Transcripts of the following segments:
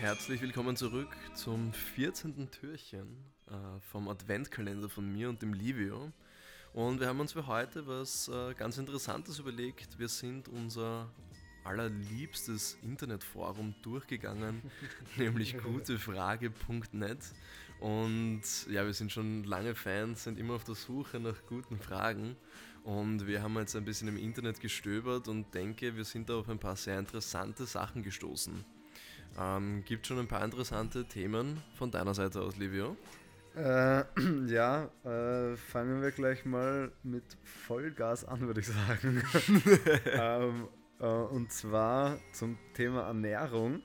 Herzlich willkommen zurück zum 14. Türchen äh, vom Adventkalender von mir und dem Livio. Und wir haben uns für heute was äh, ganz Interessantes überlegt. Wir sind unser allerliebstes Internetforum durchgegangen, nämlich gutefrage.net. Und ja, wir sind schon lange Fans, sind immer auf der Suche nach guten Fragen. Und wir haben jetzt ein bisschen im Internet gestöbert und denke, wir sind da auf ein paar sehr interessante Sachen gestoßen. Ähm, Gibt schon ein paar interessante Themen von deiner Seite aus, Livio? Äh, ja, äh, fangen wir gleich mal mit Vollgas an, würde ich sagen. ähm, äh, und zwar zum Thema Ernährung.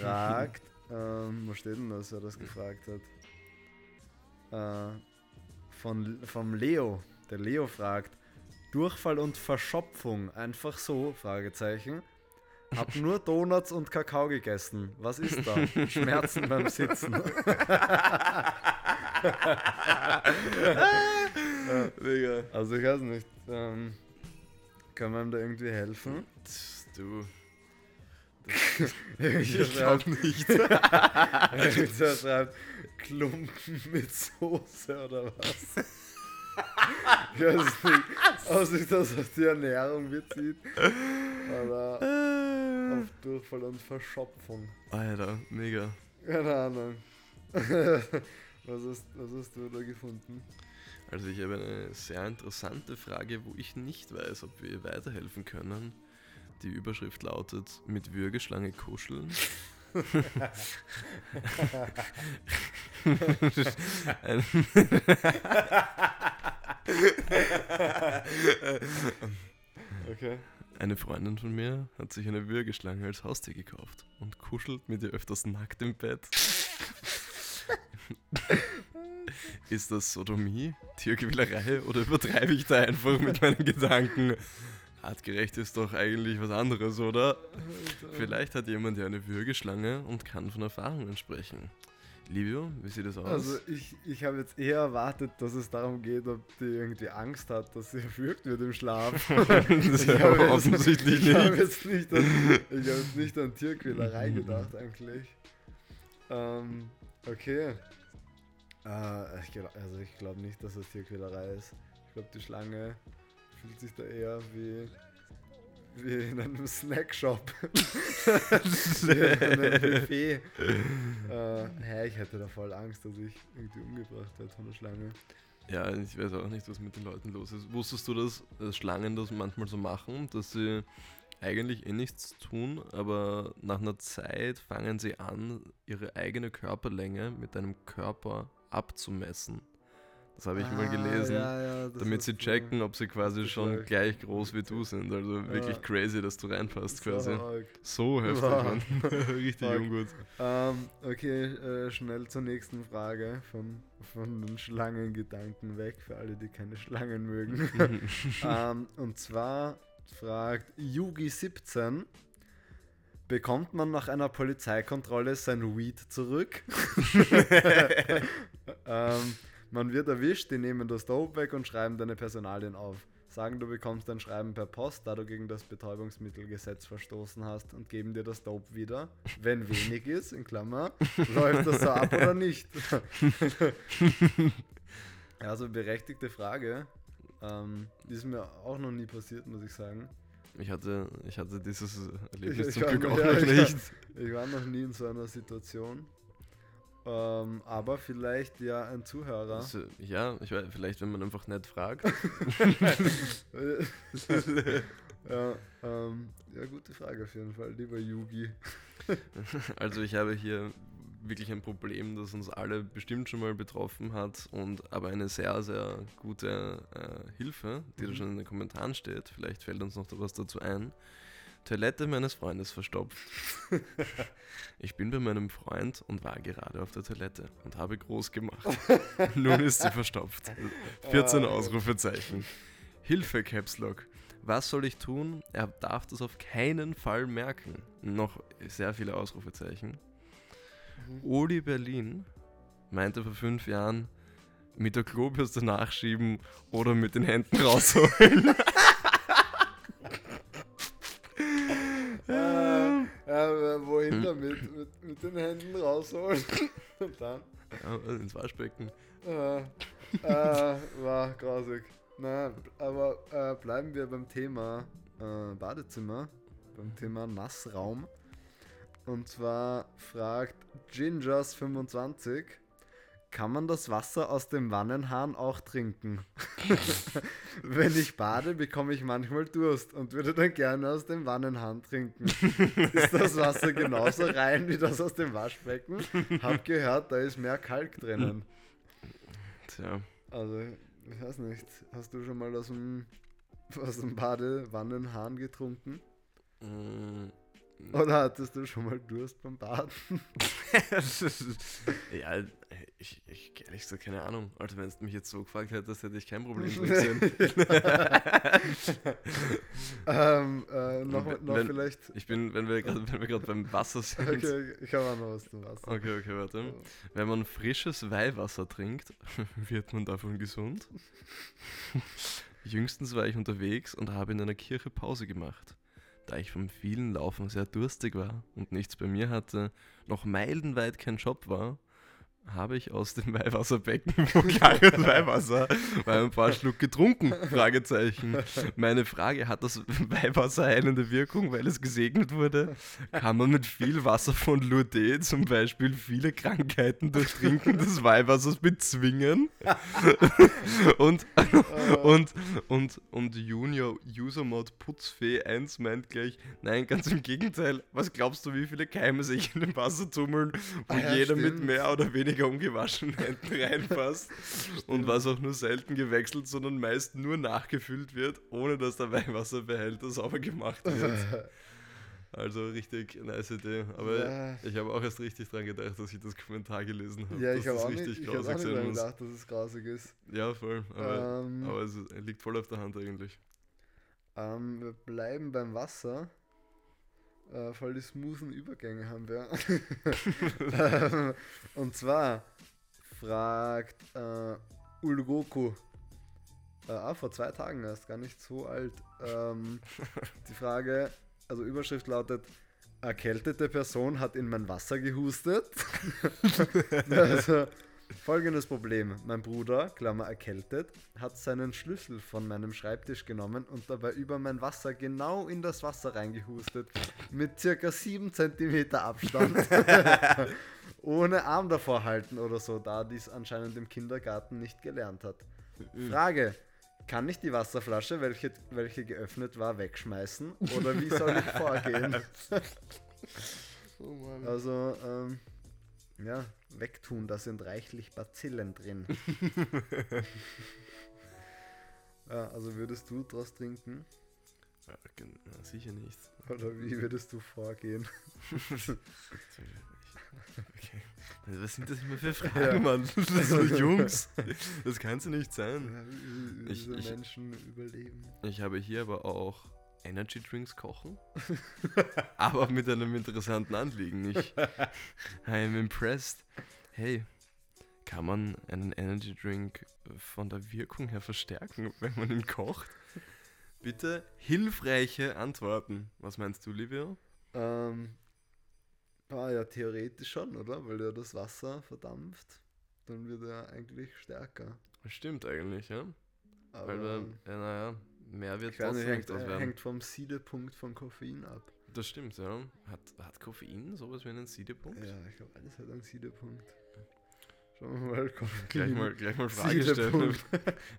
Fragt, ähm, wo steht denn das, wer das gefragt hat? Äh, von, vom Leo. Der Leo fragt, Durchfall und Verschopfung, einfach so? Fragezeichen. Hab nur Donuts und Kakao gegessen. Was ist da? Schmerzen beim Sitzen. Digga. also ich weiß nicht. Ähm, kann man ihm da irgendwie helfen? Du. Ich glaube schreibt, nicht. irgendwer schreibt Klumpen mit Soße oder was? Ich weiß nicht, ob sich das auf die Ernährung bezieht. Auf Durchfall und Verschopfung. Alter, mega. Keine Ahnung. Was hast, was hast du da gefunden? Also ich habe eine sehr interessante Frage, wo ich nicht weiß, ob wir ihr weiterhelfen können. Die Überschrift lautet mit Würgeschlange kuscheln. Okay. Eine Freundin von mir hat sich eine Würgeschlange als Haustier gekauft und kuschelt mit ihr öfters nackt im Bett. Ist das Sodomie, Tierquälerei oder übertreibe ich da einfach mit meinen Gedanken? Artgerecht ist doch eigentlich was anderes, oder? Vielleicht hat jemand ja eine Würgeschlange und kann von Erfahrungen sprechen. Livio, wie sieht das aus? Also ich, ich habe jetzt eher erwartet, dass es darum geht, ob die irgendwie Angst hat, dass sie erwürgt wird im Schlaf. das Ich ja jetzt- offensichtlich Ich habe nicht. jetzt nicht an, ich habe jetzt nicht an Tierquälerei gedacht eigentlich. Ähm, okay. Äh, ich glaub, also ich glaube nicht, dass es Tierquälerei ist. Ich glaube, die Schlange fühlt sich da eher wie, wie in einem Snackshop. in einem Buffet. Äh, hä, ich hätte da voll Angst, dass ich irgendwie umgebracht werde von der Schlange. Ja, ich weiß auch nicht, was mit den Leuten los ist. Wusstest du, dass, dass Schlangen das manchmal so machen, dass sie eigentlich eh nichts tun, aber nach einer Zeit fangen sie an, ihre eigene Körperlänge mit einem Körper abzumessen. Das habe ich mal Ah, gelesen. ja, ja, damit sie checken, ob sie quasi schon gesagt. gleich groß wie du sind. Also wirklich Ja. crazy, dass du reinpasst So quasi. arg. So heftig. Mann. Richtig Fuck. ungut. Ähm, okay, äh, schnell zur nächsten Frage von, von den Schlangengedanken weg, für alle, die keine Schlangen mögen. ähm, und zwar fragt Yugi17, bekommt man nach einer Polizeikontrolle sein Weed zurück? ähm, man wird erwischt, die nehmen das Dope weg und schreiben deine Personalien auf. Sagen, du bekommst ein Schreiben per Post, da du gegen das Betäubungsmittelgesetz verstoßen hast und geben dir das Dope wieder. Wenn wenig ist, in Klammer, läuft das so ab oder nicht? also berechtigte Frage. Ähm, ist mir auch noch nie passiert, muss ich sagen. Ich hatte, ich hatte dieses Erlebnis Ich- zum ich Glück war- auch ja, noch ich nicht. Ich war noch nie in so einer Situation. Ähm, aber vielleicht ja ein Zuhörer. Also, ja, ich weiß, vielleicht, wenn man einfach nett fragt. ja, ähm, ja, gute Frage auf jeden Fall, lieber Yugi. Also ich habe hier wirklich ein Problem, das uns alle bestimmt schon mal betroffen hat und aber eine sehr, sehr gute äh, Hilfe, die da Mhm. schon in den Kommentaren steht. Vielleicht fällt uns noch was dazu ein. Toilette meines Freundes verstopft. Ich bin bei meinem Freund und war gerade auf der Toilette und habe groß gemacht. Nun ist sie verstopft. 14 Ah, Ausrufezeichen. Hilfe, Caps Lock. Was soll ich tun? Er darf das auf keinen Fall merken. Noch sehr viele Ausrufezeichen. Oli Berlin meinte vor fünf Jahren, mit der Klobürste nachschieben oder mit den Händen rausholen. Äh, äh, wohin damit? Mit, mit mit den Händen rausholen und dann Ja, ins Waschbecken. äh, äh, war grausig. Na, aber äh, bleiben wir beim Thema äh, Badezimmer, beim Thema Nassraum. Und zwar fragt Gingers25, kann man das Wasser aus dem Wannenhahn auch trinken? Wenn ich bade, bekomme ich manchmal Durst und würde dann gerne aus dem Wannenhahn trinken. Ist das Wasser genauso rein wie das aus dem Waschbecken? Hab gehört, da ist mehr Kalk drinnen. Tja. Also, ich weiß nicht. Hast du schon mal aus dem, aus dem Badewannenhahn getrunken? Mm, Oder hattest du schon mal Durst beim Baden? ja, ich, ich ehrlich gesagt keine Ahnung. Also wenn du mich jetzt so gefragt hättest, hätte ich kein Problem ähm, äh, noch, Wenn- noch vielleicht. Ich bin, wenn wir gerade wenn wir gerade beim Wasser sind. Okay, ich habe auch noch was zum Wasser. Okay, okay, warte. Wenn man frisches Weihwasser trinkt, wird man davon gesund. Jüngstens war ich unterwegs und habe in einer Kirche Pause gemacht. Da ich vom vielen Laufen sehr durstig war und nichts bei mir hatte, noch meilenweit kein Job war, habe ich aus dem Weihwasserbecken, wo klares Weihwasser, war ein paar Schluck getrunken? Fragezeichen. Meine Frage, hat das Weihwasser heilende Wirkung, weil es gesegnet wurde? Kann man mit viel Wasser von Lourdes zum Beispiel viele Krankheiten durch Trinken des Weihwassers bezwingen? und, und, und, und Junior User Mod Putzfee 1 meint gleich, nein, ganz im Gegenteil. Was glaubst du, wie viele Keime sich in dem Wasser tummeln, wo Ah ja, jeder mit stimmt. mehr oder weniger ungewaschenen Händen reinpasst und was auch nur selten gewechselt, sondern meist nur nachgefüllt wird, ohne dass der Weihwasserbehälter sauber gemacht wird. Also richtig nice Idee. Aber Ja. ich habe auch erst richtig dran gedacht, dass ich das Kommentar gelesen habe. ja, dass ich habe auch nicht, richtig ich hab auch nicht dran gedacht, dass es grausig ist. Ja, voll. Aber, Ähm. aber es liegt voll auf der Hand eigentlich. Ähm, wir bleiben beim Wasser. Äh, voll die smoothen Übergänge haben wir. ähm, und zwar fragt äh, Ulgoku, äh, ah, vor zwei Tagen erst, gar nicht so alt, ähm, die Frage, also Überschrift lautet, erkältete Person hat in mein Wasser gehustet. also, folgendes Problem. Mein Bruder, Klammer erkältet, hat seinen Schlüssel von meinem Schreibtisch genommen und dabei über mein Wasser genau in das Wasser reingehustet. Mit circa 7 cm Abstand. Ohne Arm davor halten oder so, da dies anscheinend im Kindergarten nicht gelernt hat. Frage. Kann ich die Wasserflasche, welche, welche geöffnet war, wegschmeißen? Oder wie soll ich vorgehen? Oh. Also, ähm, ja, wegtun, da sind reichlich Bazillen drin. ja, also würdest du draus trinken? Ja, sicher nicht. Oder wie würdest du vorgehen? Okay. Also, Was sind das immer für Fragen, Mann? So Jungs. Das kann es nicht sein. wie, wie Ich- diese ich- Menschen überleben. Ich habe hier aber auch Energy Drinks kochen, aber mit einem interessanten Anliegen. Ich I am impressed. Hey, kann man einen Energy Drink von der Wirkung her verstärken, wenn man ihn kocht? Bitte hilfreiche Antworten. Was meinst du, Livio? Ähm, ah, ja, theoretisch schon, oder? Weil ja das Wasser verdampft. Dann wird er eigentlich stärker. Stimmt eigentlich, ja? Aber Weil, wir- ja, naja, mehr wird trotzdem hängt, aus werden. hängt vom Siedepunkt von Koffein ab. Das stimmt, ja. Hat, hat Koffein sowas wie einen Siedepunkt? Ja, ich glaube, alles hat einen Siedepunkt. Schauen wir mal, Koffein. Gleich mal, gleich mal Frage stellen auf,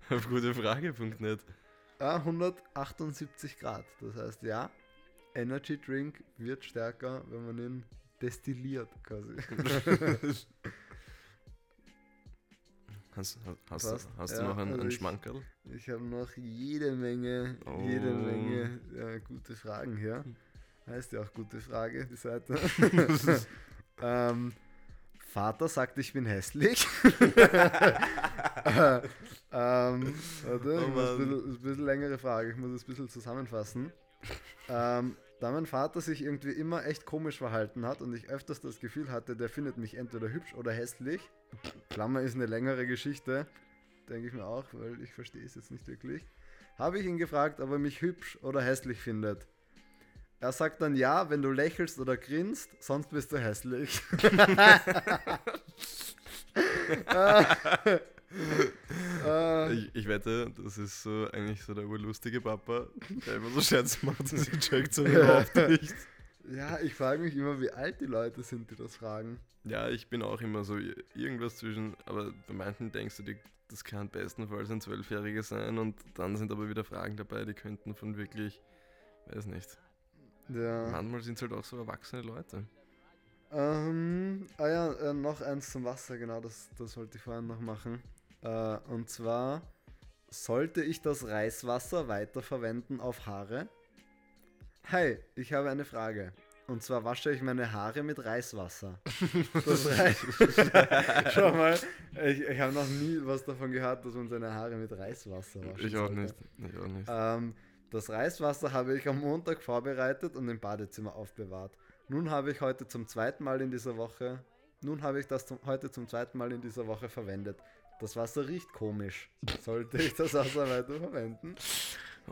auf gutefrage.net. Ah, 178 Grad. Das heißt, ja, Energy Drink wird stärker, wenn man ihn destilliert, quasi. Hast, hast, hast, hast Ja, du noch einen, also einen ich- Schmankerl? Ich habe noch jede Menge, jede Oh. Menge äh, gute Fragen hier. Heißt ja auch gute Frage, die Seite. ähm, Vater sagt, ich bin hässlich. äh, ähm, warte, Oh ich ein bisschen, ein bisschen längere Frage, ich muss es ein bisschen zusammenfassen. Ähm, da mein Vater sich irgendwie immer echt komisch verhalten hat und ich öfters das Gefühl hatte, der findet mich entweder hübsch oder hässlich, Klammer ist eine längere Geschichte, denke ich mir auch, weil ich verstehe es jetzt nicht wirklich, habe ich ihn gefragt, ob er mich hübsch oder hässlich findet. Er sagt dann ja, wenn du lächelst oder grinst, sonst bist du hässlich. Äh, ich, ich, wette, das ist so eigentlich so der urlustige Papa, der immer so Scherze macht, dass sie checkt so überhaupt nicht. Ja, ich frage mich immer, wie alt die Leute sind, die das fragen. Ja, ich bin auch immer so irgendwas zwischen, aber bei manchen denkst du, die, das kann bestenfalls ein Zwölfjähriger sein und dann sind aber wieder Fragen dabei, die könnten von wirklich, weiß nicht. Ja. Manchmal sind es halt auch so erwachsene Leute. Ähm, ah ja, äh, noch eins zum Wasser, genau, das, das wollte ich vorhin noch machen. Äh, und zwar, sollte ich das Reiswasser weiterverwenden auf Haare? Hi, ich habe eine Frage. Und zwar wasche ich meine Haare mit Reiswasser. Das reicht. Schau mal, ich, ich habe noch nie was davon gehört, dass man seine Haare mit Reiswasser wascht. Ich auch nicht. Ich auch nicht. Ähm, das Reiswasser habe ich am Montag vorbereitet und im Badezimmer aufbewahrt. Nun habe ich heute zum zweiten Mal in dieser Woche, nun habe ich das zum, heute zum zweiten Mal in dieser Woche verwendet. Das Wasser riecht komisch. Sollte ich das Wasser weiter verwenden?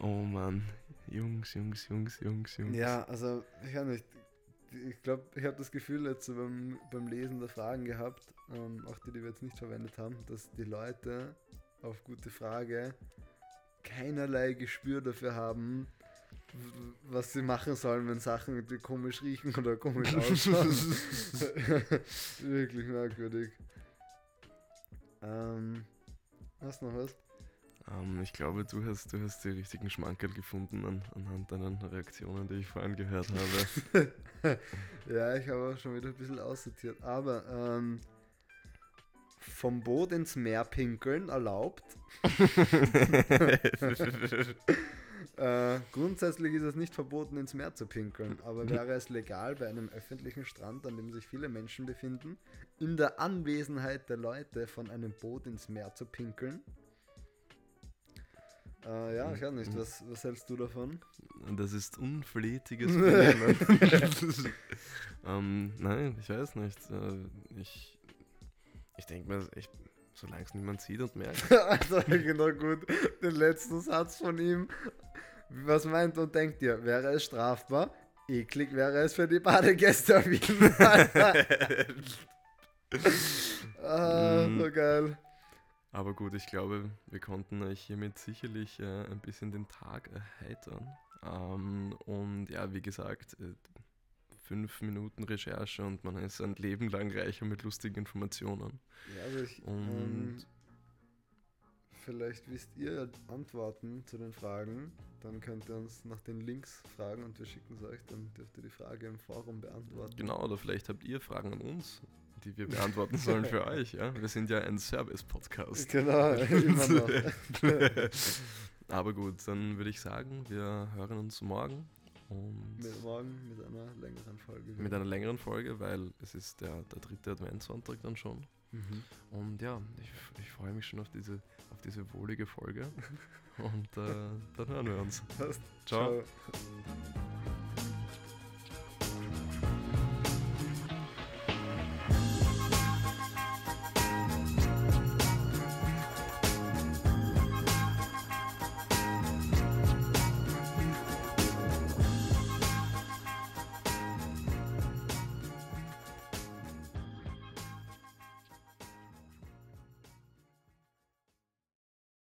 Oh Mann. Jungs, Jungs, Jungs, Jungs, Jungs. Ja, also ich kann nicht. Ich glaube, ich habe das Gefühl jetzt beim, beim Lesen der Fragen gehabt, ähm, auch die, die wir jetzt nicht verwendet haben, dass die Leute auf gute Frage keinerlei Gespür dafür haben, was sie machen sollen, wenn Sachen komisch riechen oder komisch ausschauen. Wirklich merkwürdig. Ähm, hast du noch was? Um, ähm, ich glaube, du hast, du hast die richtigen Schmankerl gefunden an, anhand deiner Reaktionen, die ich vorhin gehört habe. ja, ich habe auch schon wieder ein bisschen aussortiert. Aber ähm, vom Boot ins Meer pinkeln erlaubt. Äh, grundsätzlich ist es nicht verboten, ins Meer zu pinkeln, aber wäre es legal, bei einem öffentlichen Strand, an dem sich viele Menschen befinden, in der Anwesenheit der Leute von einem Boot ins Meer zu pinkeln? Äh, ja, ich weiß nicht. Was, was hältst du davon? Das ist unflätiges ähm, Nein, ich weiß nicht. Äh, ich ich denke mir, ich, solange es niemand sieht und merkt. also, genau gut. Den letzten Satz von ihm was meint und denkt ihr? Wäre es strafbar? Eklig wäre es für die Badegäste auf jeden Fall. ah, so geil. Aber gut, ich glaube, wir konnten euch hiermit sicherlich äh, ein bisschen den Tag erheitern. Ähm, und ja, wie gesagt, äh, fünf Minuten Recherche und man ist ein Leben lang reicher mit lustigen Informationen. Ja, also ich, und ähm, vielleicht wisst ihr Antworten zu den Fragen dann könnt ihr uns nach den Links fragen und wir schicken es euch. Dann dürft ihr die Frage im Forum beantworten. Genau, oder vielleicht habt ihr Fragen an uns, die wir beantworten sollen für euch. Ja? Wir sind ja ein Service-Podcast. Genau, immer noch. Aber gut, dann würde ich sagen, wir hören uns morgen. Und mit morgen mit einer längeren Folge. Mit einer längeren Folge, weil es ist der, der dritte Adventssonntag dann schon. Mhm. Und ja, ich, ich freue mich schon auf diese, auf diese wohlige Folge. Und äh, dann hören wir uns. Ciao. Ciao.